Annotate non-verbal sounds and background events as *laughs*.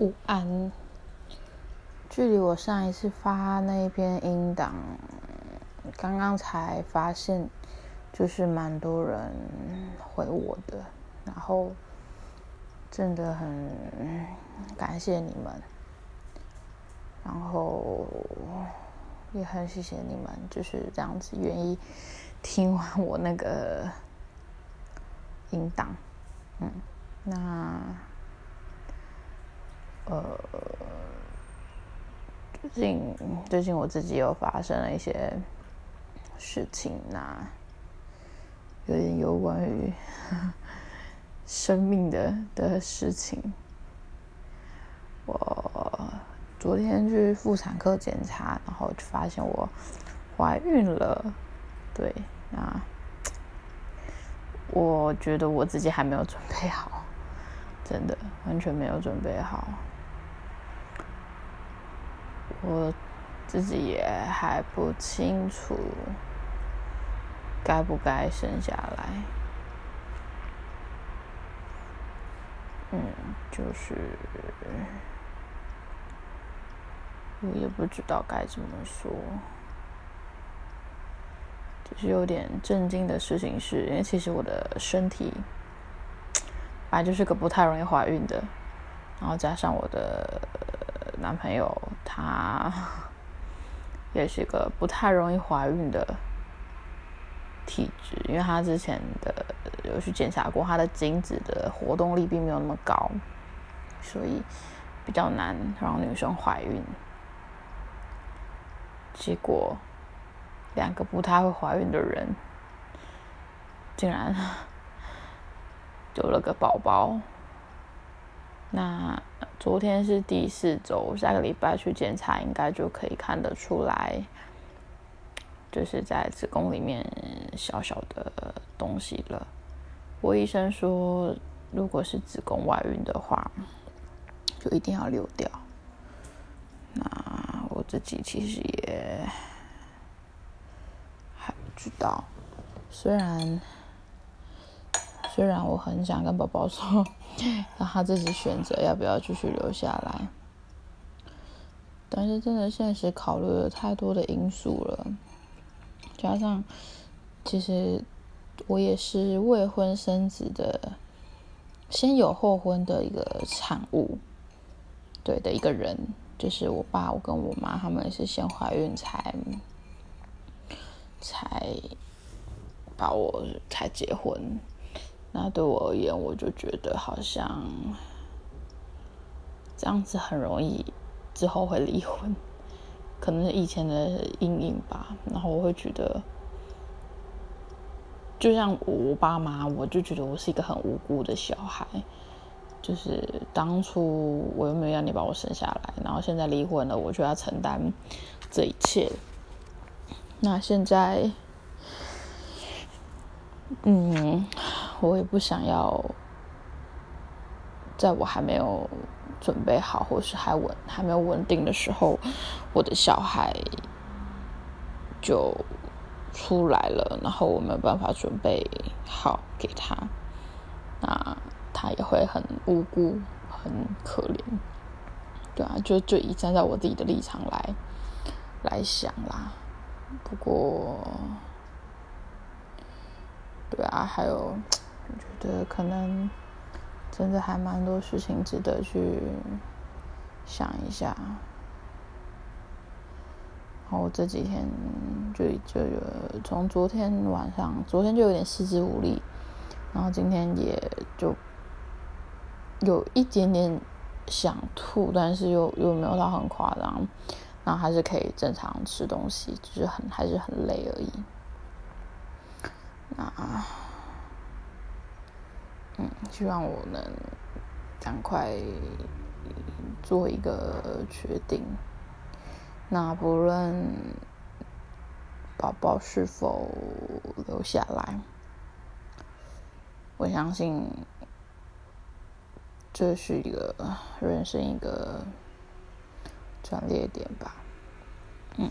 午安。距离我上一次发那一篇音档，刚刚才发现，就是蛮多人回我的，然后真的很感谢你们，然后也很谢谢你们，就是这样子愿意听完我那个音档，嗯，那。呃，最近最近我自己又发生了一些事情，呐有点有关于生命的的事情。我昨天去妇产科检查，然后就发现我怀孕了。对，那我觉得我自己还没有准备好，真的完全没有准备好。我自己也还不清楚该不该生下来，嗯，就是我也不知道该怎么说，就是有点震惊的事情是，因为其实我的身体本来就是个不太容易怀孕的，然后加上我的。男朋友他 *laughs* 也是个不太容易怀孕的体质，因为他之前的有去检查过，他的精子的活动力并没有那么高，所以比较难让女生怀孕。结果两个不太会怀孕的人，竟然 *laughs* 有了个宝宝。那昨天是第四周，下个礼拜去检查，应该就可以看得出来，就是在子宫里面小小的东西了。我医生说，如果是子宫外孕的话，就一定要流掉。那我自己其实也还不知道，虽然。虽然我很想跟宝宝说，让他自己选择要不要继续留下来，但是真的现实考虑了太多的因素了，加上其实我也是未婚生子的，先有后婚的一个产物，对的一个人，就是我爸，我跟我妈他们是先怀孕才才把我才结婚。那对我而言，我就觉得好像这样子很容易之后会离婚，可能是以前的阴影吧。然后我会觉得，就像我爸妈，我就觉得我是一个很无辜的小孩。就是当初我又没有让你把我生下来，然后现在离婚了，我就要承担这一切。那现在，嗯。我也不想要，在我还没有准备好，或是还稳还没有稳定的时候，我的小孩就出来了，然后我没有办法准备好给他，那他也会很无辜、很可怜，对啊，就就以站在我自己的立场来来想啦。不过，对啊，还有。我觉得可能真的还蛮多事情值得去想一下。然后这几天就就有从昨天晚上，昨天就有点四肢无力，然后今天也就有一点点想吐，但是又又没有到很夸张，然后还是可以正常吃东西，就是很还是很累而已。那。希望我能赶快做一个决定。那不论宝宝是否留下来，我相信这是一个人生一个转捩点吧。嗯。